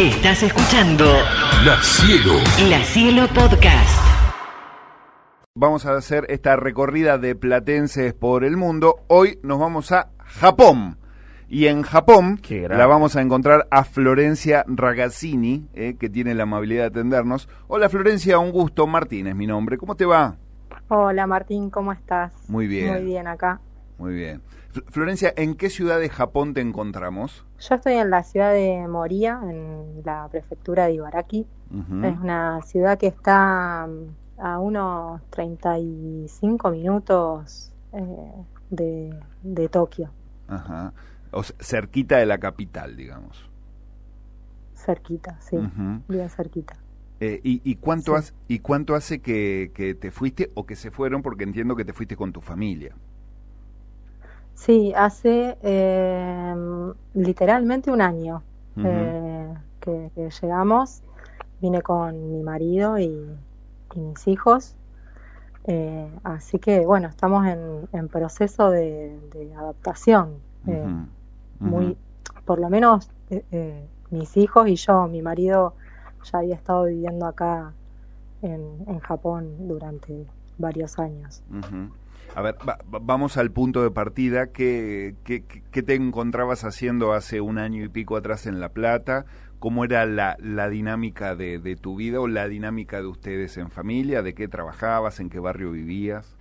Estás escuchando La Cielo. La Cielo Podcast. Vamos a hacer esta recorrida de platenses por el mundo. Hoy nos vamos a Japón. Y en Japón la vamos a encontrar a Florencia Ragazzini, eh, que tiene la amabilidad de atendernos. Hola Florencia, un gusto. Martín es mi nombre. ¿Cómo te va? Hola Martín, ¿cómo estás? Muy bien. Muy bien acá. Muy bien. Fl- Florencia, ¿en qué ciudad de Japón te encontramos? Yo estoy en la ciudad de Moria, en la prefectura de Ibaraki. Es una ciudad que está mm, a unos 35 minutos eh, de, de Tokio, Ajá. O sea, cerquita de la capital, digamos. cerquita, sí, bien cerquita. Eh, y, y cuánto Sí. hace, ¿Y cuánto hace que, que te fuiste o que se fueron? Porque entiendo que te fuiste con tu familia. Sí, hace eh, literalmente un año eh, que, que llegamos. Vine con mi marido y, y mis hijos. Eh, así que bueno, estamos en, en proceso de, de adaptación. eh, muy, por lo menos eh, eh, mis hijos y yo, mi marido ya había estado viviendo acá en, en Japón durante varios años. A ver, va- va- vamos al punto de partida. ¿Qué, qué, qué- qué te encontrabas haciendo hace un año y pico atrás en La Plata? ¿Cómo era la, la dinámica de, de tu vida o la dinámica de ustedes en familia? ¿De qué trabajabas? ¿En qué barrio vivías?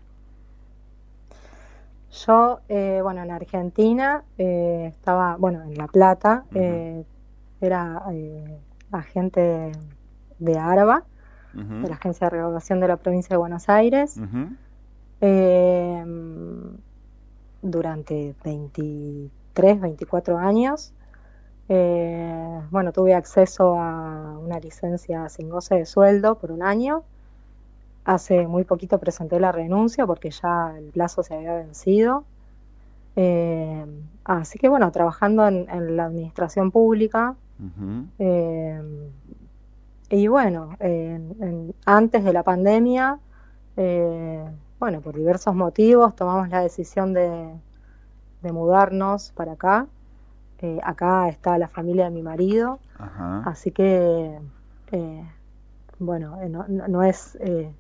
Yo, eh, bueno, en Argentina eh, estaba, bueno, en La Plata, eh, era eh, agente de ARBA, de la Agencia de Regulación de la Provincia de Buenos Aires. Eh, durante 23, 24 años. Eh, bueno, tuve acceso a una licencia sin goce de sueldo por un año. Hace muy poquito presenté la renuncia porque ya el plazo se había vencido. Eh, así que bueno, trabajando en, en la administración pública. Eh, y bueno, en- en- antes de la pandemia, eh, bueno, por diversos motivos tomamos la decisión de, de mudarnos para acá. Eh, acá está la familia de mi marido, Ajá. así que, eh, bueno, eh, no, no- es eh,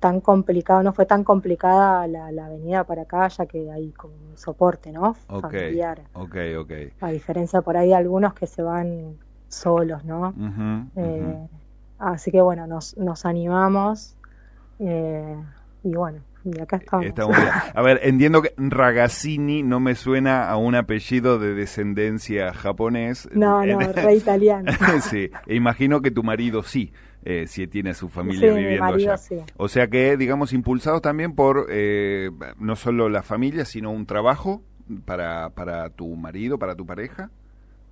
tan complicado, no fue tan complicada la, la venida para acá, ya que hay como un soporte, ¿no? Ok, Familiar. ok, ok. A diferencia por ahí de algunos que se van solos, ¿no? Eh, ujú. así que bueno, nos, nos animamos eh, y bueno, y acá estamos. Está muy bien. A ver, entiendo que Ragazzini no me suena a un apellido de descendencia japonés. No, no, En- re italiano. sí, e imagino que tu marido sí, eh, si tiene su familia Sí, viviendo marido allá. sí. O sea que, digamos, impulsados también por eh, no solo la familia, sino un trabajo para, para tu marido, para tu pareja.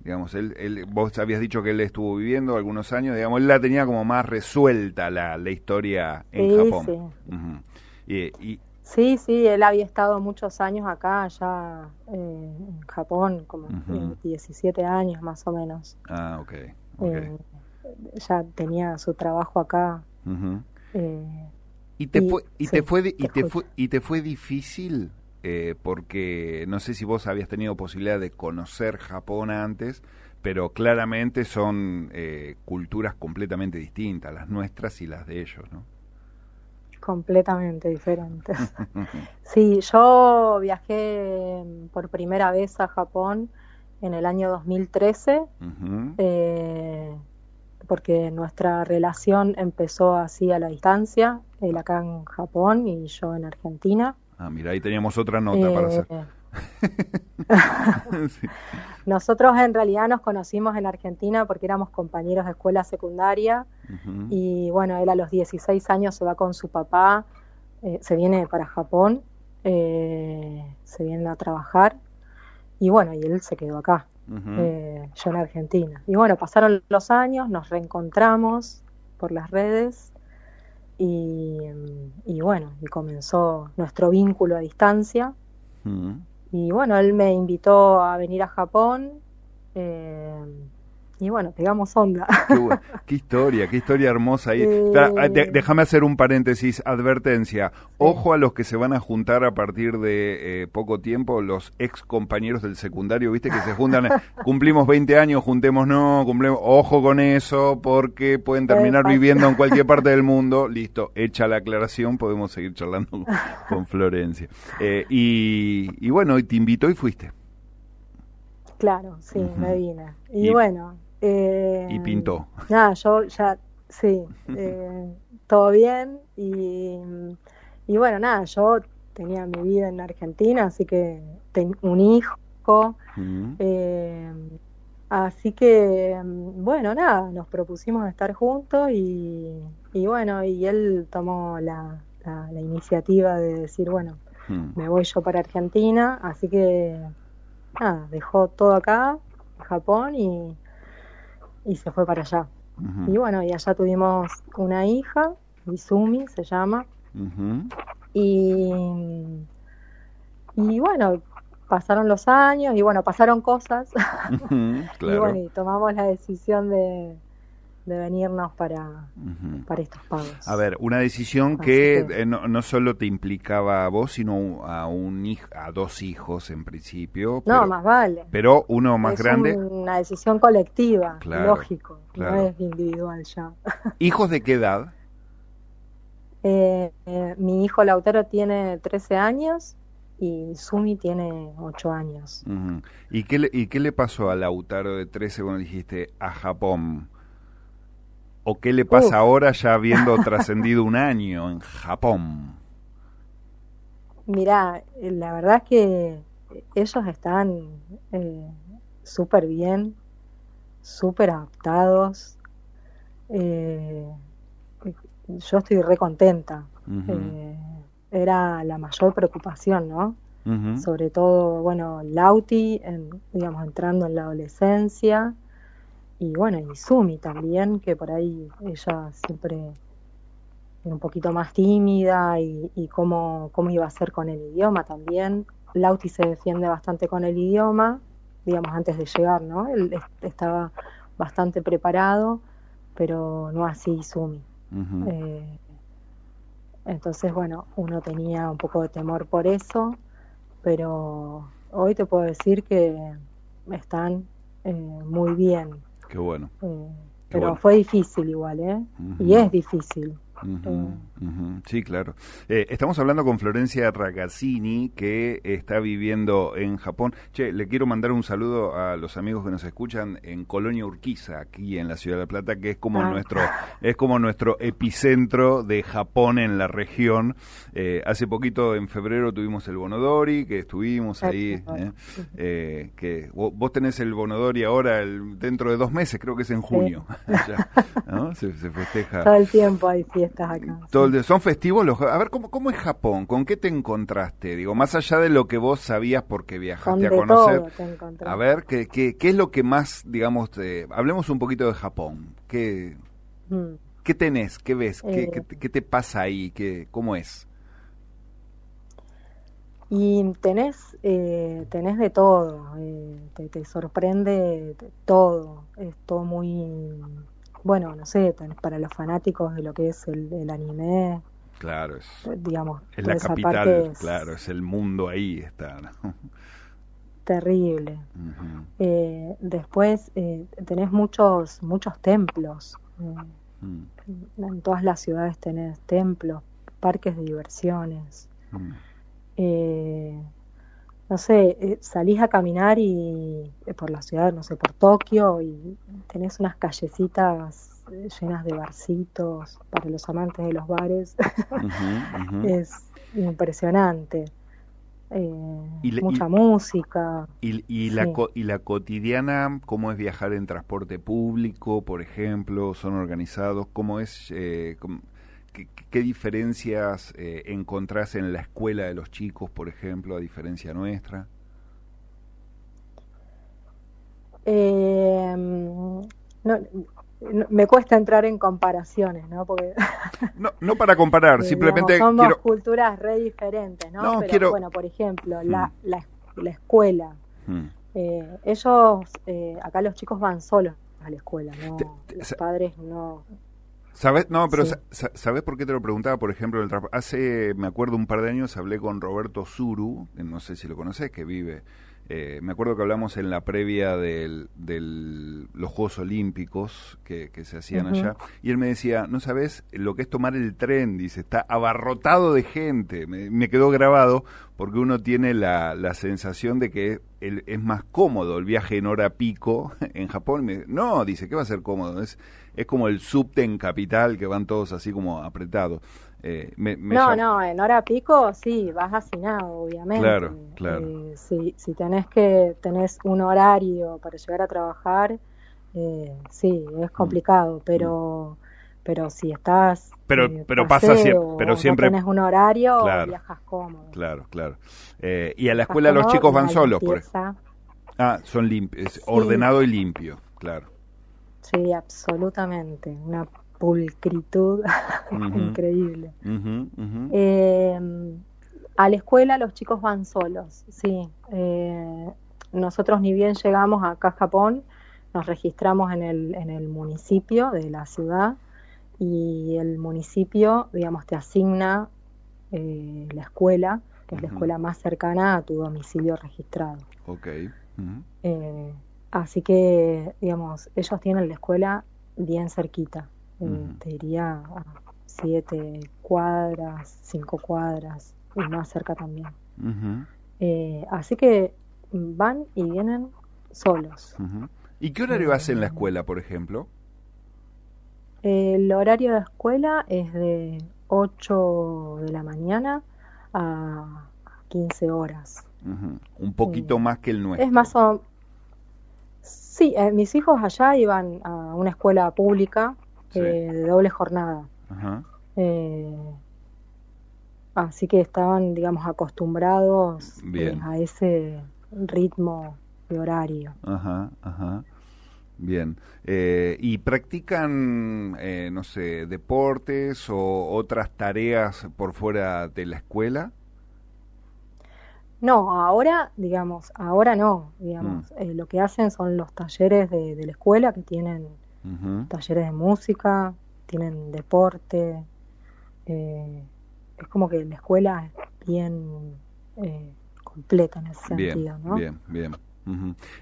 Digamos, él, él, vos habías dicho que él estuvo viviendo algunos años, digamos, él la tenía como más resuelta la, la historia en Sí, Japón. sí. Ujú. Y, Sí, sí, él había estado muchos años acá, ya eh, en Japón, como Ujú. eh, 17 años más o menos. ah, ok. ok. Eh, ya tenía su trabajo acá. Eh, ¿Y te Y- fue y sí, te fue y te te fue y te fue difícil eh, porque no sé si vos habías tenido posibilidad de conocer Japón antes, pero claramente son eh, culturas completamente distintas, las nuestras y las de ellos, ¿no? Completamente diferentes. Sí, yo viajé mm, por primera vez a Japón en el año 2013, Ujú. eh, porque nuestra relación empezó así a la distancia, él acá en Japón y yo en Argentina. Ah, mira, ahí teníamos otra nota para hacer. Sí. nosotros en realidad nos conocimos en Argentina porque éramos compañeros de escuela secundaria y bueno, él a los 16 años se va con su papá, eh, se viene para Japón, eh, se viene a trabajar y bueno, y él se quedó acá, eh, yo en Argentina. Y bueno, pasaron los años, nos reencontramos por las redes y, y bueno, y comenzó nuestro vínculo a distancia. Y bueno, él me invitó a venir a Japón. eh, y bueno, pegamos onda. Qué, historia, qué historia hermosa ahí. Eh, ah, de- déjame hacer un paréntesis, advertencia. Ojo a los que se van a juntar a partir de eh, poco tiempo, los ex compañeros del secundario, viste que se juntan, eh, cumplimos 20 años, juntémonos, cumplimos, ojo con eso, porque pueden terminar viviendo en cualquier parte del mundo. Listo, hecha la aclaración, podemos seguir charlando con, con Florencia. Eh, y, y bueno, te invitó y fuiste. Claro, sí, Ujú. me vine. Y, Y- bueno. Eh, y pintó. Nada, yo ya, sí, eh, todo bien. Y, y bueno, nada, yo tenía mi vida en Argentina, así que ten- un hijo. Eh, así que, bueno, nada, nos propusimos estar juntos y, y bueno, y él tomó la, la, la iniciativa de decir, bueno, me voy yo para Argentina, así que nada, dejó todo acá, Japón, y, y se fue para allá. Y bueno, y allá tuvimos una hija, Izumi se llama, y, y bueno, pasaron los años, y bueno, pasaron cosas, Ujú, y claro. bueno, y tomamos la decisión de, de venirnos para, para estos pagos. A ver, una decisión que que- eh, no, no solo te implicaba a vos, sino a un a dos hijos en principio. No, pero, más vale. pero uno más es grande. una decisión colectiva, Claro, lógico, claro. no es individual ya. ¿Hijos de qué edad? Eh, eh, mi hijo Lautaro tiene 13 años y Sumi tiene 8 años. ¿Y, qué le, ¿Y qué le pasó a Lautaro de 13 cuando dijiste a Japón? ¿O qué le pasa Uf. ahora ya habiendo trascendido un año en Japón? Mirá, eh, la verdad es que ellos están eh, súper bien, súper adaptados. Eh, yo estoy re contenta. Eh, era la mayor preocupación, ¿no? sobre todo, bueno, Lauti, en- digamos, entrando en la adolescencia, y bueno, y Sumi también, que por ahí ella siempre era un poquito más tímida y, y cómo, cómo iba a ser con el idioma también. Lauti se defiende bastante con el idioma, digamos, antes de llegar, ¿no? Él es- estaba bastante preparado, pero no así Sumi. Eh, entonces, bueno, uno tenía un poco de temor por eso, pero hoy te puedo decir que están eh, muy bien. Qué bueno. eh, Qué pero bueno. fue difícil igual, ¿eh? Y es difícil. Ujú, Eh. Sí, claro. Eh, estamos hablando con Florencia Ragazzini, que está viviendo en Japón. Che, le quiero mandar un saludo a los amigos que nos escuchan en Colonia Urquiza, aquí en la Ciudad de La Plata, que es como Ah. nuestro es como nuestro epicentro de Japón en la región. Eh, hace poquito, en febrero, tuvimos el Bonodori, que estuvimos ahí. Eh, eh, que vo- vos tenés el Bonodori ahora, el- dentro de dos meses, creo que es en junio. ya, ¿no? se, se festeja. Todo el tiempo hay fiestas acá. Todo ¿Son festivos los A ver, ¿cómo, ¿cómo es Japón? ¿Con qué te encontraste? Digo, más allá de lo que vos sabías porque viajaste a conocer. A ver, ¿qué, qué, qué es lo que más, digamos, te- hablemos un poquito de Japón? ¿Qué, Mm. qué tenés? ¿Qué ves? ¿Qué, Eh. qué, te- qué te pasa ahí? ¿Qué, ¿Cómo es? Y tenés, eh, tenés de todo, eh, te, te sorprende de todo, es todo muy, bueno, no sé, para los fanáticos de lo que es el, el anime, Claro, es, digamos, es la capital, es claro, es el mundo ahí, está. ¿no? terrible. Eh, después eh, tenés muchos, muchos templos, eh, mm, en todas las ciudades tenés templos, parques de diversiones. eh, no sé, eh, salís a caminar y eh, por la ciudad, no sé, por Tokio y tenés unas callecitas eh, llenas de barcitos para los amantes de los bares. Es impresionante. Eh, Y mucha y- música. ¿Y, y, la, Sí. co- ¿Y la cotidiana, cómo es viajar en transporte público, por ejemplo? ¿Son organizados? ¿Cómo es? eh, cómo- qué, qué diferencias eh, encontrás en la escuela de los chicos, por ejemplo, a diferencia nuestra? Eh, no, no- me cuesta entrar en comparaciones, ¿no? Porque No, no para comparar, simplemente digamos, somos quiero... culturas re diferentes, ¿no? No, Pero quiero- bueno, por ejemplo, la, Mm. la, la escuela. Mm, Eh, ellos, eh, acá los chicos van solos a la escuela, no, Te- te- los padres no. ¿Sabes? No, pero Sí. sa- sa- ¿sabes por qué te lo preguntaba? Por ejemplo, el hace, me acuerdo, un par de años hablé con Roberto Zuru, no sé si lo conoces, que vive. Eh, me acuerdo que hablamos en la previa de del, los Juegos Olímpicos que, que se hacían allá, y él me decía, no sabes lo que es tomar el tren, dice, está abarrotado de gente. Me, me quedó grabado porque uno tiene la, la sensación de que el- es más cómodo el viaje en hora pico en Japón. Me- no, dice, ¿qué va a ser cómodo? Es, es como el subte en capital que van todos así como apretados. Eh, me- me No, llam- no, en hora pico sí, vas hacinado, obviamente. Claro, claro. Eh, si, si tenés que tenés un horario para llegar a trabajar, eh, sí, Mm. es complicado, pero pero si estás Pero- eh, pero pasa siempre- pero siempre- no tenés un horario, Claro. viajas cómodo. Claro, claro. Eh, y a la escuela los chicos van solos, por Ah, son limpios, Sí. ordenado y limpio, claro. Sí, absolutamente, una pulcritud increíble. Eh, a la escuela los chicos van solos, sí. Eh, nosotros ni bien llegamos acá a Japón, nos registramos en el, en el municipio de la ciudad y el municipio, digamos, te asigna eh, la escuela, que es la escuela más cercana a tu domicilio registrado. Ok. Eh, así que, digamos, ellos tienen la escuela bien cerquita. Eh. Te diría a siete cuadras, cinco cuadras y más cerca también. Eh, así que van y vienen solos. ujú. ¿Y qué horario hace en la escuela, por ejemplo? El horario de escuela es de 8 de la mañana a 15 horas. Un poquito Sí. más que el nuestro. Es más o Sí, eh, mis hijos allá iban a una escuela pública Sí. eh, de doble jornada. Ajá. Eh, así que estaban, digamos, acostumbrados eh, Bien. a ese ritmo de horario. Ajá, ajá. Bien. Eh, ¿Y practican, eh, no sé, deportes o otras tareas por fuera de la escuela? No, ahora, digamos, ahora no, digamos, Mm. eh, lo que hacen son los talleres de, de la escuela que tienen Talleres de música, tienen deporte, eh, es como que la escuela es bien eh, completa en ese Bien, sentido, ¿no? bien, bien.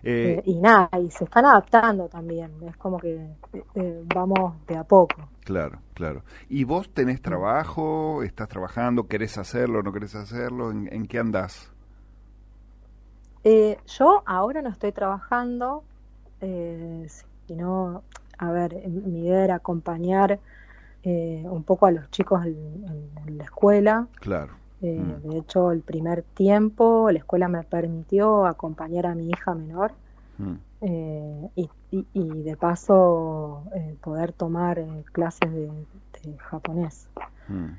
Eh, Eh, y nada, y se están adaptando también, es como que vamos de a poco. Claro, claro. ¿Y vos tenés trabajo? ¿Estás trabajando? ¿Querés hacerlo? ¿No querés hacerlo? ¿En, en qué andás? Eh, yo ahora no estoy trabajando, sino, a ver, mi idea era acompañar eh, un poco a los chicos en, en- en la escuela. Claro. Eh, Mm. De hecho, el primer tiempo la escuela me permitió acompañar a mi hija menor Mm. eh, y, y- y de paso eh, poder tomar clases de, de japonés. Mm.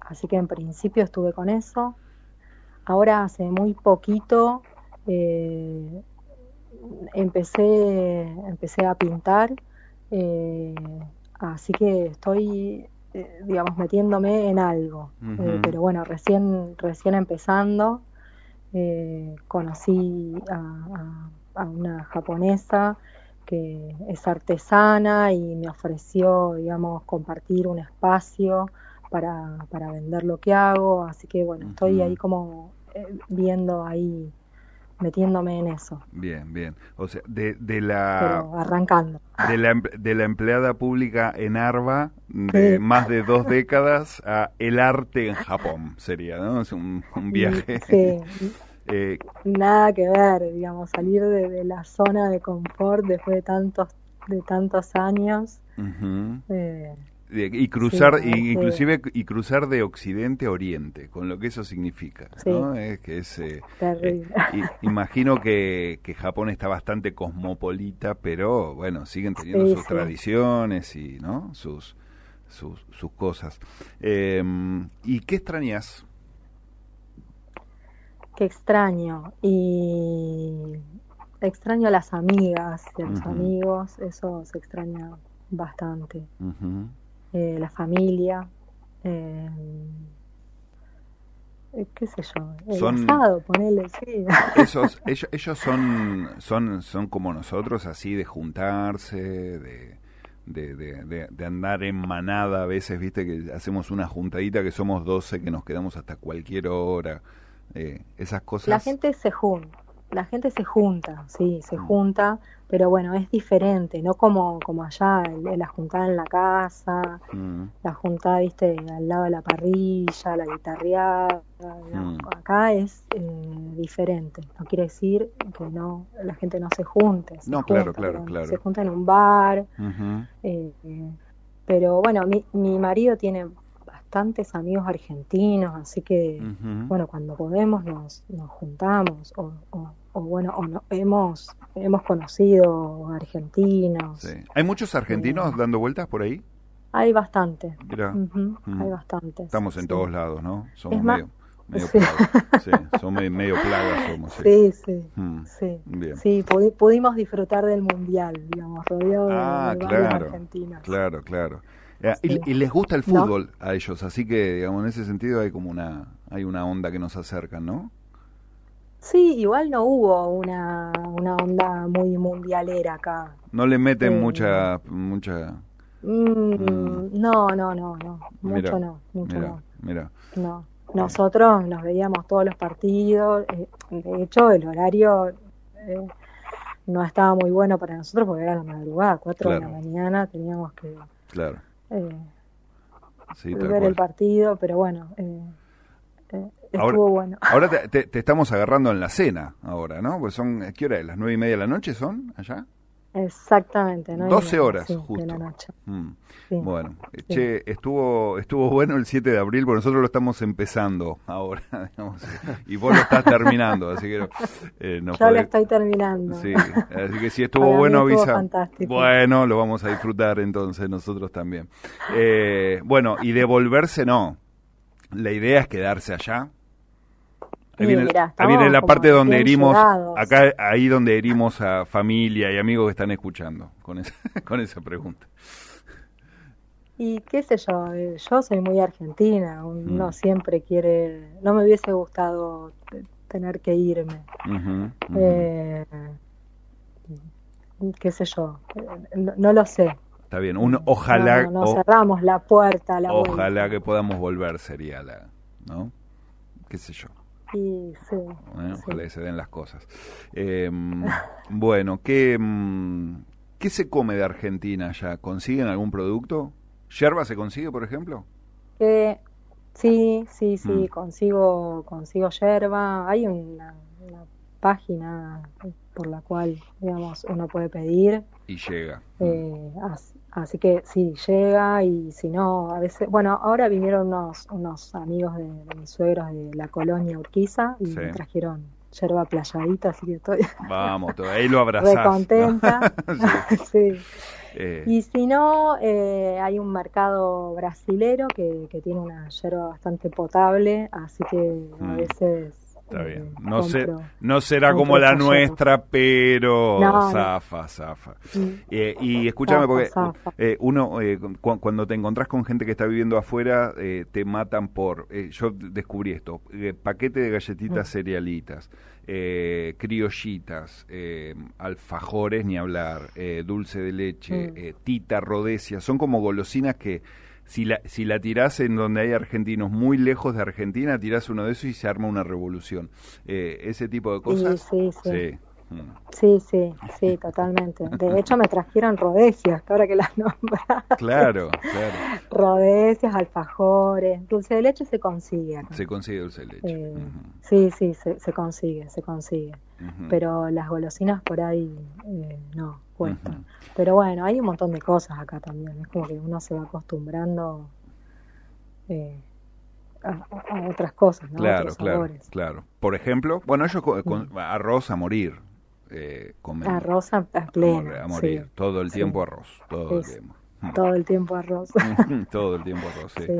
Así que en principio estuve con eso. Ahora hace muy poquito eh, empecé, empecé a pintar, eh, así que estoy, eh, digamos, metiéndome en algo. Eh, pero bueno, recién, recién empezando, conocí a, a- a una japonesa que es artesana y me ofreció, digamos, compartir un espacio para, para vender lo que hago, así que bueno, estoy ahí como viendo ahí, metiéndome en eso, Bien, bien. O sea, de, de la pero arrancando. de la em- de la empleada pública en Arba de Sí. más de dos décadas a el arte en Japón sería, ¿no? Es un, un viaje. Sí, Eh, nada que ver, digamos, salir de, de la zona de confort después de tantos, de tantos años. eh, De- y cruzar Sí, y- arte. inclusive y cruzar de occidente a oriente con lo que eso significa Sí. ¿no? Es que es eh, terrible. eh, imagino que, que Japón está bastante cosmopolita pero bueno siguen teniendo Sí, sus tradiciones y no sus sus, sus cosas Em, y qué extrañas Qué extraño. Y extraño a las amigas y a los amigos, eso se extraña bastante. Ujú, Eh, la familia. eh, qué sé yo, el Son- asado, ponele, sí. Esos, ellos, ellos son, son, son como nosotros, así de juntarse, de, de, de, de- de andar en manada a veces, viste, que hacemos una juntadita que somos 12 que nos quedamos hasta cualquier hora. eh, esas cosas. La gente se junta, la gente se junta, sí, se Mm. junta, pero bueno, es diferente, no como, como allá, la juntada en la casa, Mm, la juntada, viste, al lado de la parrilla, la guitarreada. Mm. acá es eh, diferente, no quiere decir que no, la gente no se junte, se No, claro, junta, claro, pero claro. se junta en un bar, eh, pero bueno, mi, mi marido tiene bastantes amigos argentinos, así que bueno, cuando podemos nos, nos juntamos o, o, o bueno, o no, hemos, hemos conocido argentinos. Sí. ¿Hay muchos argentinos dando vueltas por ahí? Hay bastante. Mm. Hay bastantes. estamos en sí. todos lados, ¿no? Somos medio, medio sí. plagas. Sí, somos medio, somos. Sí. Sí, sí, Mm, sí. Bien. Sí, pudi- pudimos disfrutar del mundial, digamos, rodeado de- Ah, de, varios claro, argentinos. claro, claro. Eh, y, les gusta el ¿No? fútbol a ellos, así que, digamos, en ese sentido hay como una, hay una onda que nos acerca, ¿no? Sí, igual no hubo una, una onda muy mundialera acá. No le meten Eh, mucha, mucha, Mm, Mm. No, no, no, no, mucho Mira, no, mucho mira, no. mira. No, nosotros nos veíamos todos los partidos. eh, de hecho, el horario eh, no estaba muy bueno para nosotros porque era la madrugada, 4 de la Claro. mañana, teníamos que Claro, sí, tal ver el partido, pero bueno, eh, eh, estuvo Ahora- bueno. Ahora te, te- te estamos agarrando en la cena, ahora, ¿no? Pues son, ¿qué hora es? ¿Las nueve y media de la noche son allá? Exactamente, ¿no? 12 horas, Sí, justo. de la noche. Mm. sí. Bueno, Sí. che, estuvo, estuvo bueno el 7 de abril, porque nosotros lo estamos empezando ahora, digamos, y vos lo estás terminando, así que eh, no Yo lo estoy terminando. Sí, así que si estuvo Para bueno, estuvo avisa. fantástico. Bueno, lo vamos a disfrutar entonces nosotros también. Eh, bueno, y devolverse no. La idea es quedarse allá. Ahí viene, mirá, ahí viene la parte donde herimos, llegados. acá, ahí donde herimos a familia y amigos que están escuchando con esa, con esa pregunta. Y qué sé yo, eh, yo soy muy argentina, uno Mm. siempre quiere, no me hubiese gustado te- tener que irme. Eh, qué sé yo, eh, no, no lo sé. Está bien, un ojalá, No, no, no o- cerramos la puerta la ojalá vuelta. que podamos volver sería la, ¿no? Qué sé yo. Y sí, ¿eh? sí. Ojalá que se den las cosas. Eh, bueno, ¿qué, mm, ¿qué se come de Argentina ya? ¿Consiguen algún producto? ¿Yerba se consigue, por ejemplo? Que sí, sí, sí, Mm. consigo, consigo yerba. Hay una, una página por la cual, digamos, uno puede pedir. Y llega. Eh, as- así que sí, llega y si no, a veces, bueno, ahora vinieron unos, unos amigos de, de mis suegros de la colonia Urquiza y Sí. me trajeron yerba playadita, así que estoy Vamos, todo- ahí lo abrazás. re contenta. Sí. Sí. Eh, Y si no, eh, hay un mercado brasilero que, que tiene una yerba bastante potable, así que a Mm. veces Está bien. No, compro. no será como la nuestra, pero No, zafa, zafa. Eh, y escúchame, Zafa, porque zafa. eh, uno, eh, cu- cuando te encontrás con gente que está viviendo afuera, eh, te matan por. yo descubrí esto: paquete de galletitas Mm. cerealitas, criollitas, alfajores, ni hablar, dulce de leche, Mm. tita, rodesia. Son como golosinas que. Si la, si la tirás en donde hay argentinos muy lejos de Argentina, tirás uno de esos y se arma una revolución. Eh, ese tipo de cosas. sí, sí. sí. Sí, sí, sí, totalmente. De hecho, me trajeron rodecias, que ahora que las nombras. Claro, claro. Rodecias, alfajores, dulce de leche se consigue acá. Se consigue dulce de leche. Eh, Sí, sí, se, se consigue, se consigue. Pero las golosinas por ahí eh, no, cuestan. Pero bueno, hay un montón de cosas acá también. Es como que uno se va acostumbrando eh, a, otras cosas, ¿no? Claro, Otros claro, sabores. claro. Por ejemplo, bueno, ellos co- con, arroz a morir. Eh, comen Arroz a, pleno, a morir. sí. Todo el sí. tiempo arroz. Todo el Sí, tiempo. Todo el tiempo arroz. todo el tiempo arroz, sí. Sí,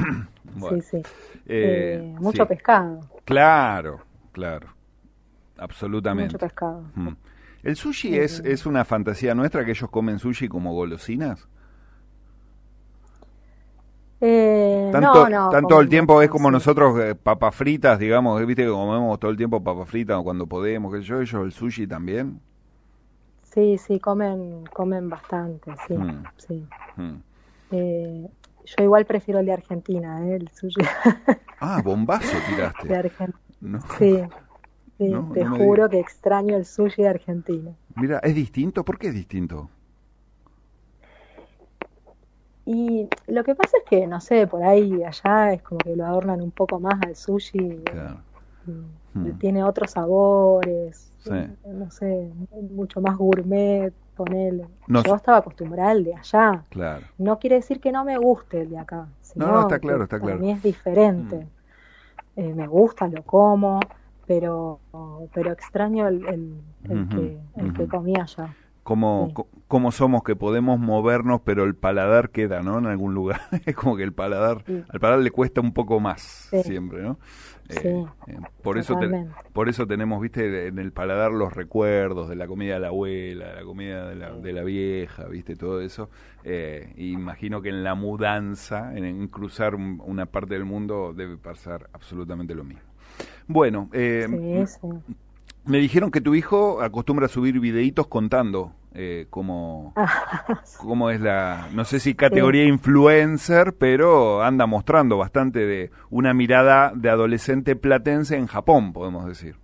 Bueno, sí, eh, Eh, mucho pescado, Claro, claro. Absolutamente. mucho pescado. Mm. ¿El sushi es, es una fantasía nuestra que ellos comen sushi como golosinas? Eh, Tanto, no, no, tanto el tiempo es como sí. nosotros eh, papas fritas, digamos, eh, viste que comemos todo el tiempo papas fritas cuando podemos, sé yo, ellos el sushi también. Sí, sí, comen, comen bastante, sí, Mm. sí. Mm. Eh, yo igual prefiero el de Argentina, ¿eh? el sushi Ah, bombazo de tiraste. Argentina. No. Sí, sí, te juro que extraño el sushi de Argentina. Mira, ¿es distinto? ¿Por qué es distinto? Y lo que pasa es que, no sé, por ahí allá es como que lo adornan un poco más al sushi, Claro. y Mm. tiene otros sabores, Sí. no sé, mucho más gourmet, ponele. No Yo estaba acostumbrada al de allá. Claro. No quiere decir que no me guste el de acá, sino No, no, está claro, está para claro. mí es diferente. Mm. Eh, me gusta, lo como, pero, pero extraño el, el, que, el que ujú. comí allá. Cómo, Sí. cómo somos que podemos movernos, pero el paladar queda, ¿no? En algún lugar. es como que el paladar, Sí. al paladar le cuesta un poco más Sí. siempre, ¿no? Sí, eh, por eso te- por eso tenemos, viste, en el paladar los recuerdos de la comida de la abuela, de la comida de la, de la vieja, viste, todo eso. Eh, imagino que en la mudanza, en, en cruzar un- una parte del mundo, debe pasar absolutamente lo mismo. Bueno, eh, me dijeron que tu hijo acostumbra a subir videitos contando eh, cómo, cómo es la, no sé si categoría influencer, pero anda mostrando bastante de una mirada de adolescente platense en Japón, podemos decir.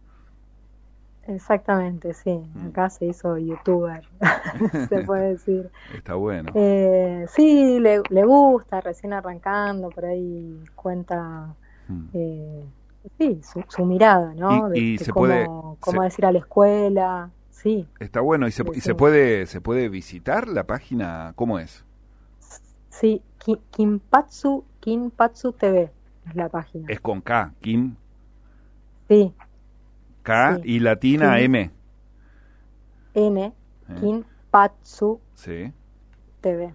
Exactamente, sí. Mm. Acá se hizo youtuber, se puede decir. Está bueno. Eh, sí, le, le gusta, recién arrancando, por ahí cuenta, Mm. eh, sí, su, su mirada, ¿no? Y- De, y de se cómo, puede- cómo se- decir a la escuela, sí, Está bueno. ¿Y, se, y puede se puede visitar la página? ¿Cómo es? sí, Ki- Kinpatsu, Kinpatsu TV es la página. Es con K, Kim, Sí, K Sí. y latina Kim. M. N, ¿eh? Kinpatsu Sí. TV.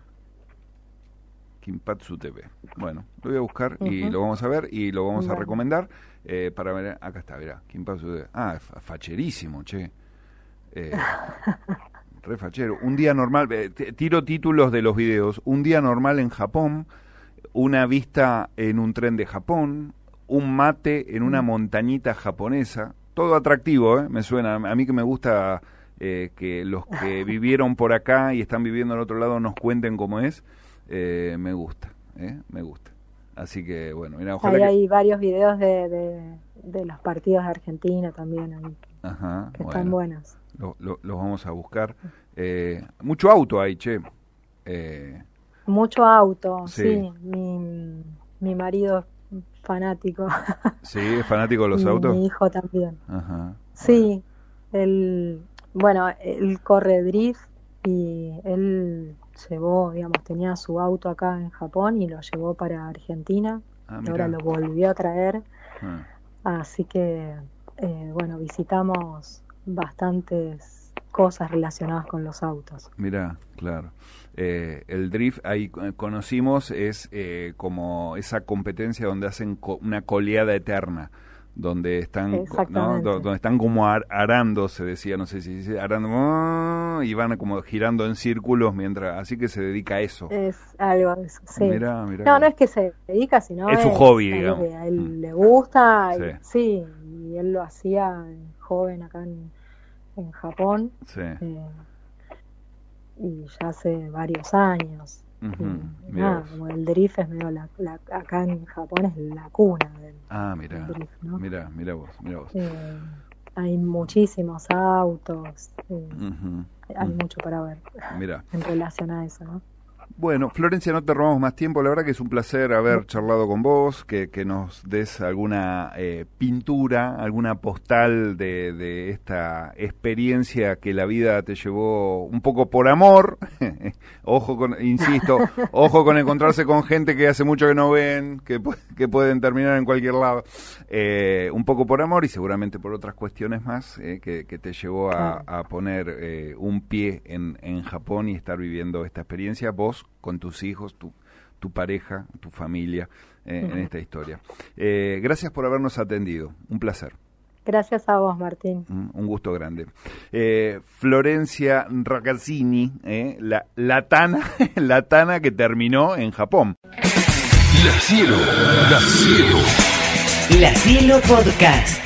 Kimpatsu TV. Bueno, lo voy a buscar y lo vamos a ver y lo vamos a recomendar eh, para ver. Acá está, verá. Kimpatsu TV. Ah, es facherísimo, che. Eh, re fachero. Un día normal. eh, tiro títulos de los videos. Un día normal en Japón. Una vista en un tren de Japón. Un mate en una Mm. montañita japonesa. Todo atractivo, ¿eh? Me suena. A mí que me gusta eh, que los que vivieron por acá y están viviendo al otro lado nos cuenten cómo es. Eh, me gusta, ¿eh? Me gusta. Así que, bueno, mira, ojalá Ahí que... hay varios videos de, de, de los partidos de Argentina también, ahí, Ajá, que están bueno, buenos. lo- lo- los vamos a buscar. Eh, mucho auto hay, che. Eh, Mucho auto, Sí. sí. Mi, mi marido es fanático. ¿Sí? ¿Es fanático de los autos? Mi hijo también. Ajá. Sí, él, bueno, él corre drift y él llevó, digamos, tenía su auto acá en Japón y lo llevó para Argentina. Ah, y ahora lo volvió a traer. Ah, Así que, eh, bueno, visitamos bastantes cosas relacionadas con los autos. Mirá, claro. Eh, el drift, ahí conocimos, es eh, como esa competencia donde hacen co- una coleada eterna, donde están, donde están como ar- arando, se decía, no sé si dice arando, ¡ah! y van como girando en círculos mientras, así que se dedica a eso. Es algo de eso, sí. Mirá, mirá. No, no es que se dedica, sino Es su hobby, digamos. a él Mm. le gusta, y- Sí. sí, y él lo hacía joven acá en, en Japón, Sí. eh, y ya hace varios años. Y mirá nada, como el drift es medio la, la- acá en Japón es la cuna del, Ah, del drift, ¿no? mirá, mirá vos, mirá vos. Eh, hay muchísimos autos, eh, hay mucho para ver Mirá. en relación a eso, ¿no? Bueno, Florencia, no te robamos más tiempo. La verdad que es un placer haber charlado con vos, que, que nos des alguna eh, pintura, alguna postal de, de esta experiencia que la vida te llevó un poco por amor. ojo con, insisto, ojo con encontrarse con gente que hace mucho que no ven, que, que pueden terminar en cualquier lado. Eh, un poco por amor y seguramente por otras cuestiones más eh, que, que te llevó a, a poner eh, un pie en, en Japón y estar viviendo esta experiencia, vos con tus hijos, tu, tu pareja, tu familia eh, en esta historia. Eh, gracias por habernos atendido, un placer, Gracias a vos, Martín. mm, un gusto grande. Eh, Florencia Ragazzini, eh, la, la, tana, la tana que terminó en Japón. La Cielo, La Cielo. La Cielo Podcast.